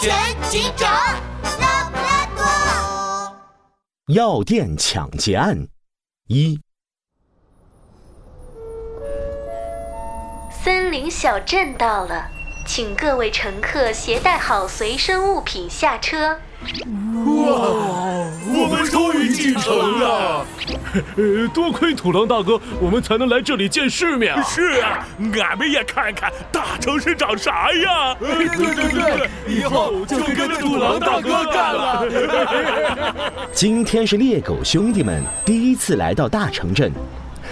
全警长，拉布拉多。药店抢劫案一，森林小镇到了，请各位乘客携带好随身物品下车。哇我们终于进城了！呃，多亏土狼大哥，我们才能来这里见世面啊！是啊，俺们也看看大城市长啥样。对对对，以后就跟着土狼大哥干了。今天是猎狗兄弟们第一次来到大城镇，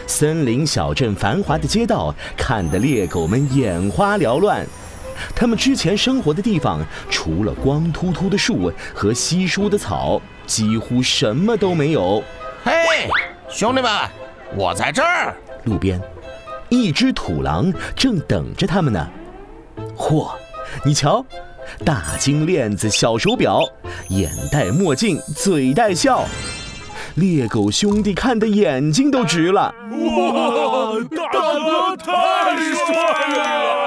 森林小镇繁华的街道看得猎狗们眼花缭乱。他们之前生活的地方，除了光秃秃的树和稀疏的草，几乎什么都没有。嘿，兄弟们，我在这儿。路边，一只土狼正等着他们呢。嚯，你瞧，大金链子、小手表，眼戴墨镜，嘴带笑。猎狗兄弟看的眼睛都直了。哇，大哥太帅了！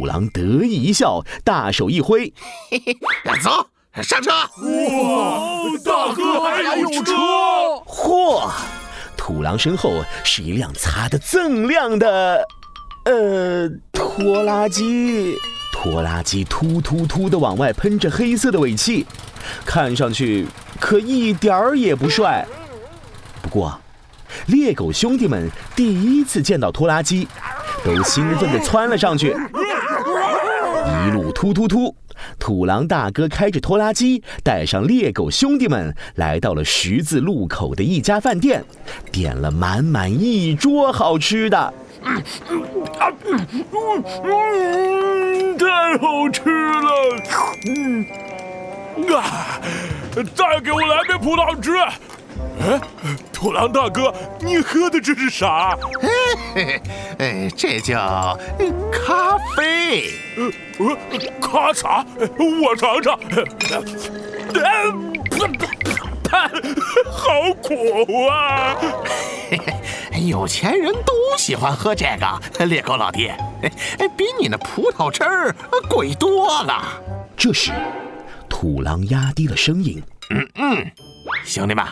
土狼得意一笑，大手一挥，嘿嘿，走上车。哇，大哥还有车！嚯，土狼身后是一辆擦得锃亮的，呃，拖拉机。拖拉机突突突地往外喷着黑色的尾气，看上去可一点儿也不帅。不过，猎狗兄弟们第一次见到拖拉机，都兴奋地窜了上去。一路突突突，土狼大哥开着拖拉机，带上猎狗兄弟们，来到了十字路口的一家饭店，点了满满一桌好吃的。嗯嗯，太好吃了！嗯啊，再给我来杯葡萄汁。哎，土狼大哥，你喝的这是啥？嘿嘿哎，这叫咖啡。呃呃，咖啥？我尝尝。呃，好苦啊！嘿嘿有钱人都喜欢喝这个，猎狗老弟，哎，比你那葡萄汁儿贵多了。这时，土狼压低了声音：“嗯嗯，兄弟们，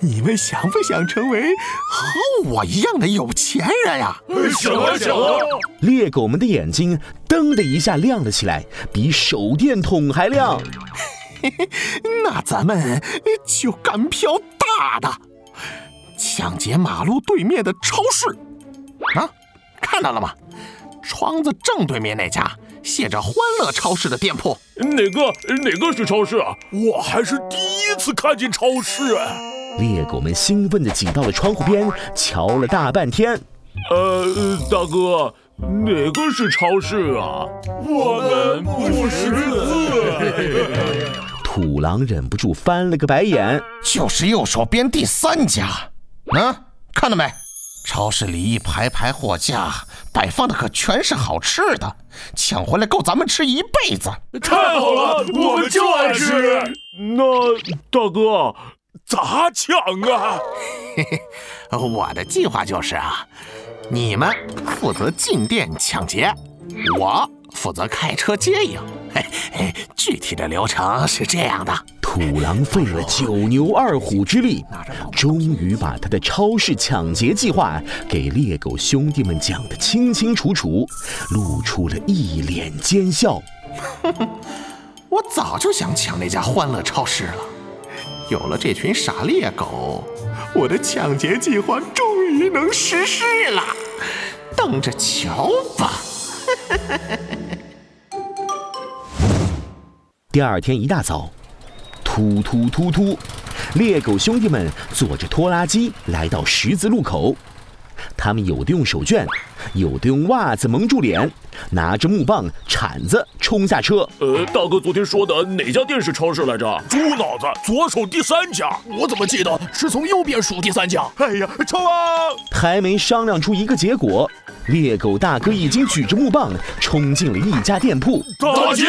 你们想不想成为和我一样的有钱人呀？”想啊想啊！猎狗们的眼睛噔的一下亮了起来，比手电筒还亮。嘿嘿，那咱们就干票大的。抢劫马路对面的超市，啊，看到了吗？窗子正对面那家写着“欢乐超市”的店铺，哪个哪个是超市啊？我还是第一次看见超市。猎狗们兴奋地挤到了窗户边，瞧了大半天。呃，大哥，哪个是超市啊？我们不识字。土狼忍不住翻了个白眼，就是右手边第三家。嗯，看到没？超市里一排排货架，摆放的可全是好吃的，抢回来够咱们吃一辈子。太好了，我们就爱吃。那大哥咋抢啊？嘿嘿，我的计划就是啊，你们负责进店抢劫，我负责开车接应。嘿嘿，具体的流程是这样的。土狼费了九牛二虎之力，终于把他的超市抢劫计划给猎狗兄弟们讲得清清楚楚，露出了一脸奸笑。我早就想抢那家欢乐超市了，有了这群傻猎狗，我的抢劫计划终于能实施了，等着瞧吧！第二天一大早。突突突突！猎狗兄弟们坐着拖拉机来到十字路口，他们有的用手绢，有的用袜子蒙住脸，拿着木棒、铲子冲下车。呃，大哥昨天说的哪家店是超市来着？猪脑子，左手第三家，我怎么记得是从右边数第三家？哎呀，冲啊！还没商量出一个结果，猎狗大哥已经举着木棒冲进了一家店铺。打劫，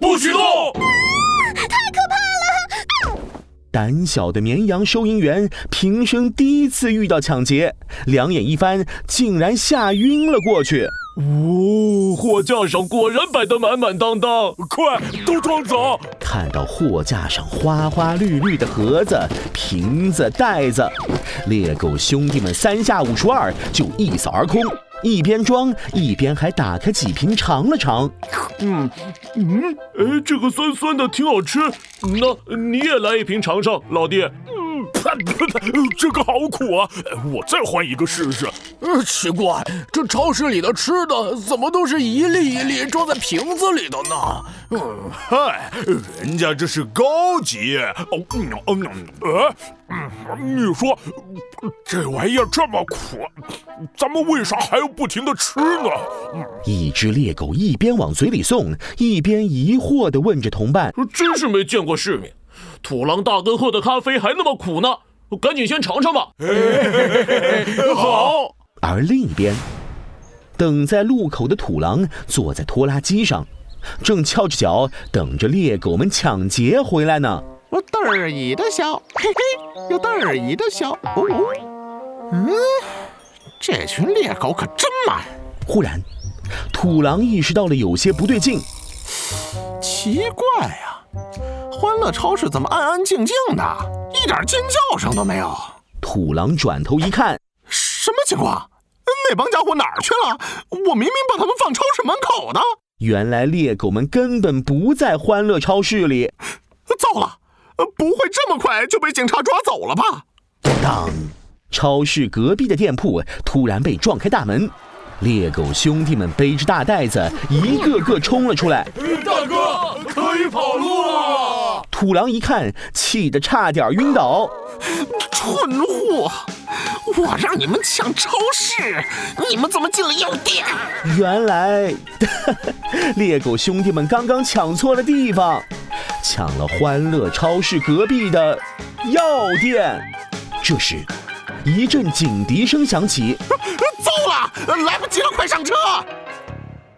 不许动！胆小的绵羊收银员平生第一次遇到抢劫，两眼一翻，竟然吓晕了过去。哦，货架上果然摆得满满当当，快都装走！看到货架上花花绿绿的盒子、瓶子、袋子，猎狗兄弟们三下五除二就一扫而空，一边装一边还打开几瓶尝了尝。嗯嗯，哎，这个酸酸的挺好吃，那你也来一瓶尝尝，老弟。啪啪啪！这个好苦啊！我再换一个试试。呃，奇怪，这超市里的吃的怎么都是一粒一粒装在瓶子里的呢？嗯，嗨，人家这是高级。哦，嗯嗯呃，嗯，你说这玩意儿这么苦，咱们为啥还要不停的吃呢？一只猎狗一边往嘴里送，一边疑惑地问着同伴：“真是没见过世面。”土狼大哥喝的咖啡还那么苦呢，赶紧先尝尝吧。好。而另一边，等在路口的土狼坐在拖拉机上，正翘着脚等着猎狗们抢劫回来呢。我得意的笑，嘿嘿，又得意的笑。哦，嗯，这群猎狗可真慢。忽然，土狼意识到了有些不对劲，奇怪呀。欢乐超市怎么安安静静的，一点尖叫声都没有？土狼转头一看，什么情况？那帮家伙哪儿去了？我明明把他们放超市门口的。原来猎狗们根本不在欢乐超市里。糟了，不会这么快就被警察抓走了吧？当，超市隔壁的店铺突然被撞开大门，猎狗兄弟们背着大袋子，一个个冲了出来。大哥，可以跑路了！土狼一看，气得差点晕倒。蠢货！我让你们抢超市，你们怎么进了药店？原来，猎狗兄弟们刚刚抢错了地方，抢了欢乐超市隔壁的药店。这时，一阵警笛声响起。糟了，来不及了，快上车！